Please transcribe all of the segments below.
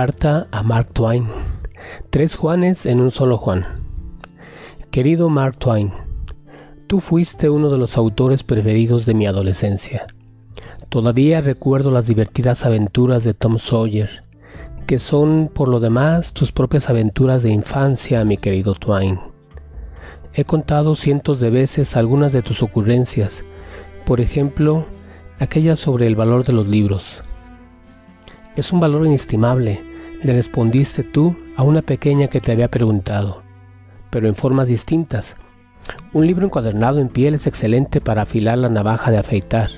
Carta a Mark Twain. Tres Juanes en un solo Juan. Querido Mark Twain, tú fuiste uno de los autores preferidos de mi adolescencia. Todavía recuerdo las divertidas aventuras de Tom Sawyer, que son por lo demás tus propias aventuras de infancia, mi querido Twain. He contado cientos de veces algunas de tus ocurrencias, por ejemplo, aquella sobre el valor de los libros. Es un valor inestimable, le respondiste tú a una pequeña que te había preguntado, pero en formas distintas. Un libro encuadernado en piel es excelente para afilar la navaja de afeitar.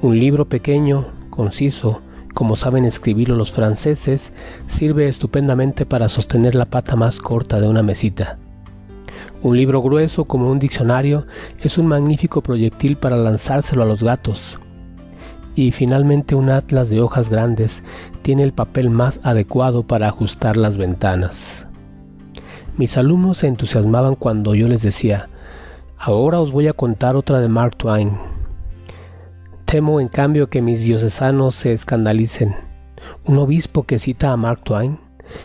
Un libro pequeño, conciso, como saben escribirlo los franceses, sirve estupendamente para sostener la pata más corta de una mesita. Un libro grueso como un diccionario es un magnífico proyectil para lanzárselo a los gatos, y finalmente un atlas de hojas grandes tiene el papel más adecuado para ajustar las ventanas. Mis alumnos se entusiasmaban cuando yo les decía, ahora os voy a contar otra de Mark Twain. Temo en cambio que mis diocesanos se escandalicen. Un obispo que cita a Mark Twain.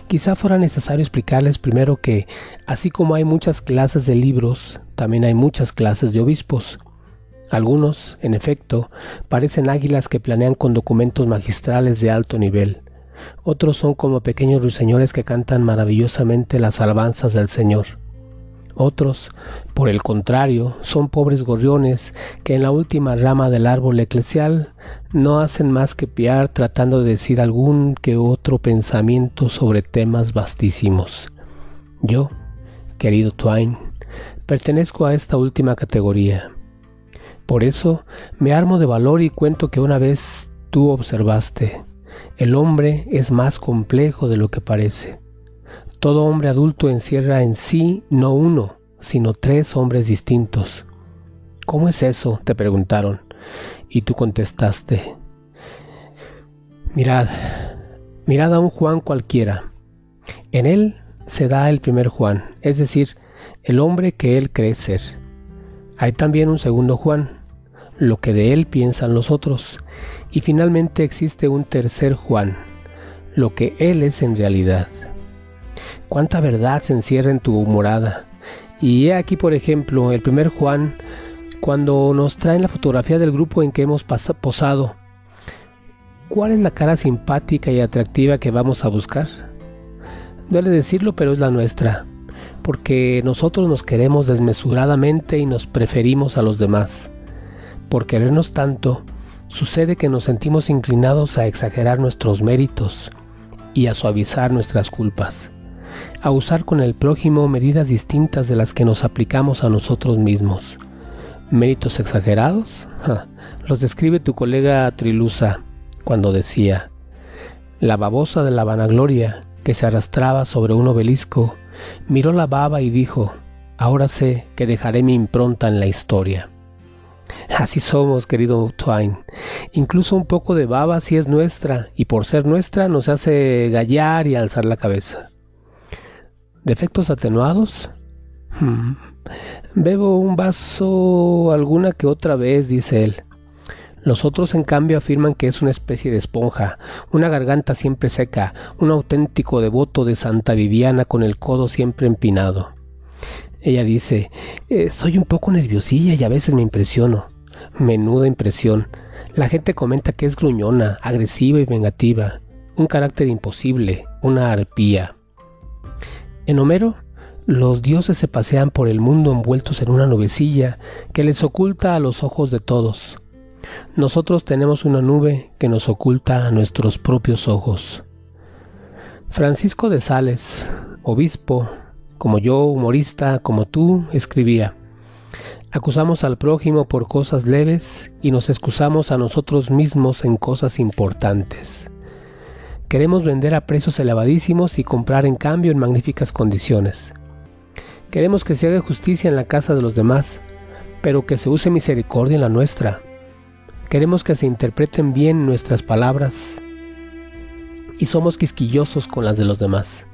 Quizá fuera necesario explicarles primero que, así como hay muchas clases de libros, también hay muchas clases de obispos. Algunos, en efecto, parecen águilas que planean con documentos magistrales de alto nivel. Otros son como pequeños ruiseñores que cantan maravillosamente las alabanzas del Señor. Otros, por el contrario, son pobres gorriones que en la última rama del árbol eclesial no hacen más que piar tratando de decir algún que otro pensamiento sobre temas vastísimos. Yo, querido Twain, pertenezco a esta última categoría. Por eso me armo de valor y cuento que una vez tú observaste, el hombre es más complejo de lo que parece. Todo hombre adulto encierra en sí no uno, sino tres hombres distintos. ¿Cómo es eso? te preguntaron. Y tú contestaste. Mirad, mirad a un Juan cualquiera. En él se da el primer Juan, es decir, el hombre que él cree ser. Hay también un segundo Juan, lo que de él piensan los otros. Y finalmente existe un tercer Juan, lo que él es en realidad. Cuánta verdad se encierra en tu morada. Y he aquí, por ejemplo, el primer Juan, cuando nos traen la fotografía del grupo en que hemos posado. ¿Cuál es la cara simpática y atractiva que vamos a buscar? Duele decirlo, pero es la nuestra porque nosotros nos queremos desmesuradamente y nos preferimos a los demás. Por querernos tanto, sucede que nos sentimos inclinados a exagerar nuestros méritos y a suavizar nuestras culpas, a usar con el prójimo medidas distintas de las que nos aplicamos a nosotros mismos. ¿Méritos exagerados? los describe tu colega Trilusa cuando decía, la babosa de la vanagloria que se arrastraba sobre un obelisco miró la baba y dijo, ahora sé que dejaré mi impronta en la historia. Así somos, querido Twain. Incluso un poco de baba si es nuestra, y por ser nuestra nos hace gallar y alzar la cabeza. ¿Defectos atenuados? Hmm. Bebo un vaso alguna que otra vez, dice él. Los otros, en cambio, afirman que es una especie de esponja, una garganta siempre seca, un auténtico devoto de Santa Viviana con el codo siempre empinado. Ella dice, eh, soy un poco nerviosilla y a veces me impresiono. Menuda impresión. La gente comenta que es gruñona, agresiva y vengativa, un carácter imposible, una arpía. En Homero, los dioses se pasean por el mundo envueltos en una nubecilla que les oculta a los ojos de todos nosotros tenemos una nube que nos oculta a nuestros propios ojos. Francisco de Sales, obispo, como yo, humorista, como tú, escribía, acusamos al prójimo por cosas leves y nos excusamos a nosotros mismos en cosas importantes. Queremos vender a precios elevadísimos y comprar en cambio en magníficas condiciones. Queremos que se haga justicia en la casa de los demás, pero que se use misericordia en la nuestra Queremos que se interpreten bien nuestras palabras y somos quisquillosos con las de los demás.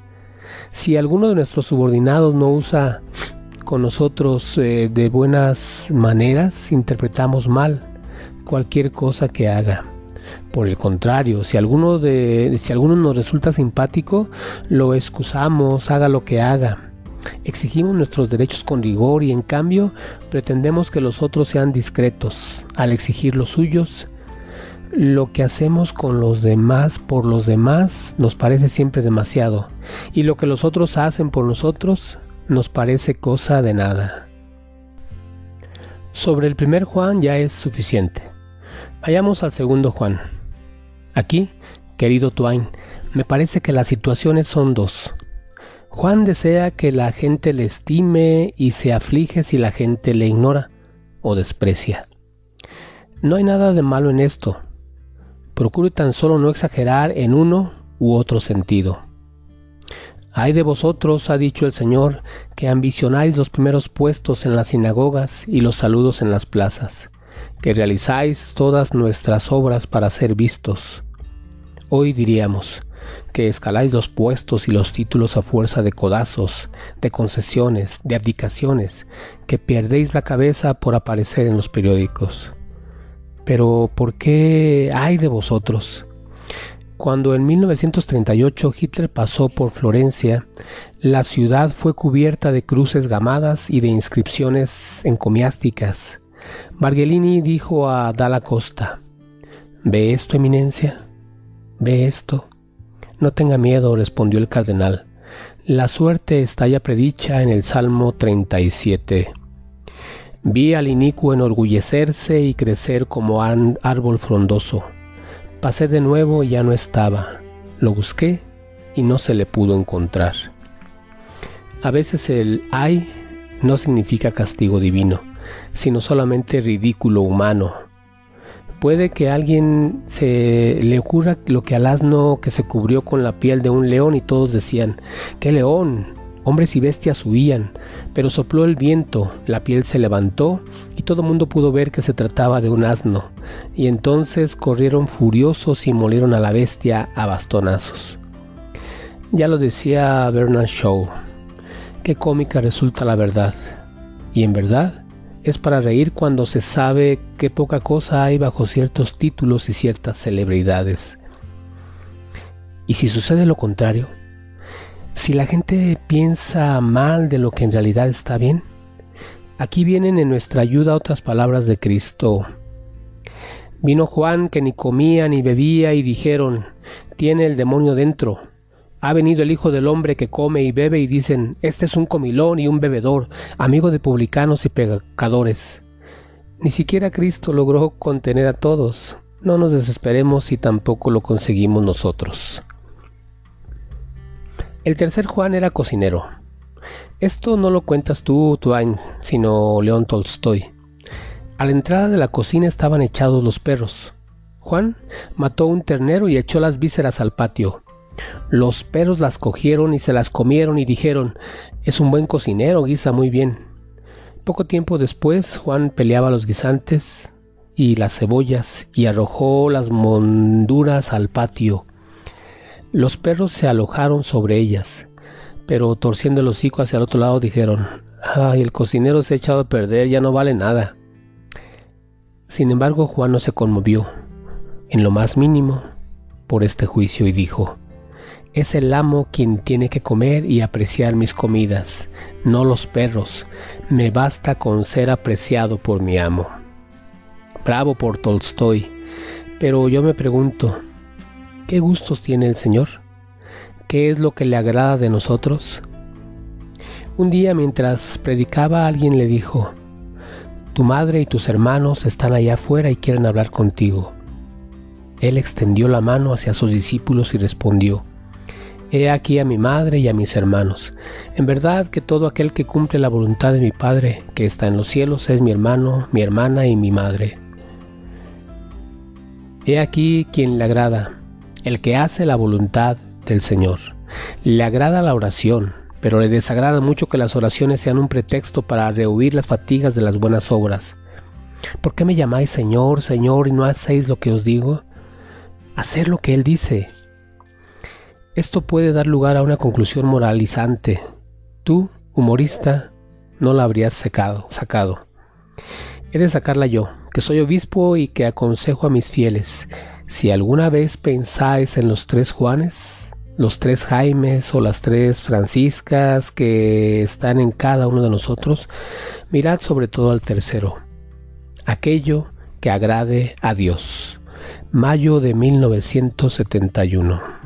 Si alguno de nuestros subordinados no usa con nosotros eh, de buenas maneras, interpretamos mal cualquier cosa que haga. Por el contrario, si alguno, de, si alguno nos resulta simpático, lo excusamos, haga lo que haga. Exigimos nuestros derechos con rigor y en cambio pretendemos que los otros sean discretos. Al exigir los suyos, lo que hacemos con los demás por los demás nos parece siempre demasiado y lo que los otros hacen por nosotros nos parece cosa de nada. Sobre el primer Juan ya es suficiente. Vayamos al segundo Juan. Aquí, querido Twain, me parece que las situaciones son dos. Juan desea que la gente le estime y se aflige si la gente le ignora o desprecia. No hay nada de malo en esto. Procure tan solo no exagerar en uno u otro sentido. Hay de vosotros, ha dicho el Señor, que ambicionáis los primeros puestos en las sinagogas y los saludos en las plazas, que realizáis todas nuestras obras para ser vistos. Hoy diríamos, que escaláis los puestos y los títulos a fuerza de codazos, de concesiones, de abdicaciones, que perdéis la cabeza por aparecer en los periódicos. Pero ¿por qué hay de vosotros? Cuando en 1938 Hitler pasó por Florencia, la ciudad fue cubierta de cruces gamadas y de inscripciones encomiásticas. Margellini dijo a Dalla Costa, ¿Ve esto, eminencia? ¿Ve esto? No tenga miedo, respondió el cardenal. La suerte está ya predicha en el Salmo 37. Vi al inicuo enorgullecerse y crecer como árbol frondoso. Pasé de nuevo y ya no estaba. Lo busqué y no se le pudo encontrar. A veces el ay no significa castigo divino, sino solamente ridículo humano, Puede que a alguien se le ocurra lo que al asno que se cubrió con la piel de un león y todos decían, ¡qué león! Hombres y bestias huían, pero sopló el viento, la piel se levantó y todo mundo pudo ver que se trataba de un asno, y entonces corrieron furiosos y molieron a la bestia a bastonazos. Ya lo decía Bernard Shaw, qué cómica resulta la verdad, y en verdad es para reír cuando se sabe que poca cosa hay bajo ciertos títulos y ciertas celebridades. Y si sucede lo contrario, si la gente piensa mal de lo que en realidad está bien, aquí vienen en nuestra ayuda otras palabras de Cristo. Vino Juan que ni comía ni bebía y dijeron, tiene el demonio dentro ha venido el Hijo del Hombre que come y bebe y dicen, este es un comilón y un bebedor, amigo de publicanos y pecadores. Ni siquiera Cristo logró contener a todos. No nos desesperemos si tampoco lo conseguimos nosotros. El tercer Juan era cocinero. Esto no lo cuentas tú, Twain, sino León Tolstoy. A la entrada de la cocina estaban echados los perros. Juan mató un ternero y echó las vísceras al patio. Los perros las cogieron y se las comieron y dijeron, es un buen cocinero, guisa muy bien. Poco tiempo después Juan peleaba los guisantes y las cebollas y arrojó las monduras al patio. Los perros se alojaron sobre ellas, pero torciendo el hocico hacia el otro lado dijeron, ay, el cocinero se ha echado a perder, ya no vale nada. Sin embargo, Juan no se conmovió, en lo más mínimo, por este juicio y dijo, es el amo quien tiene que comer y apreciar mis comidas, no los perros. Me basta con ser apreciado por mi amo. Bravo por Tolstoy. Pero yo me pregunto, ¿qué gustos tiene el Señor? ¿Qué es lo que le agrada de nosotros? Un día mientras predicaba alguien le dijo, Tu madre y tus hermanos están allá afuera y quieren hablar contigo. Él extendió la mano hacia sus discípulos y respondió, He aquí a mi madre y a mis hermanos. En verdad que todo aquel que cumple la voluntad de mi Padre, que está en los cielos, es mi hermano, mi hermana y mi madre. He aquí quien le agrada, el que hace la voluntad del Señor. Le agrada la oración, pero le desagrada mucho que las oraciones sean un pretexto para rehuir las fatigas de las buenas obras. ¿Por qué me llamáis Señor, Señor y no hacéis lo que os digo? Hacer lo que Él dice esto puede dar lugar a una conclusión moralizante. Tú, humorista, no la habrías sacado. sacado. He de sacarla yo, que soy obispo y que aconsejo a mis fieles. Si alguna vez pensáis en los tres Juanes, los tres Jaimes o las tres Franciscas que están en cada uno de nosotros, mirad sobre todo al tercero, aquello que agrade a Dios. Mayo de 1971.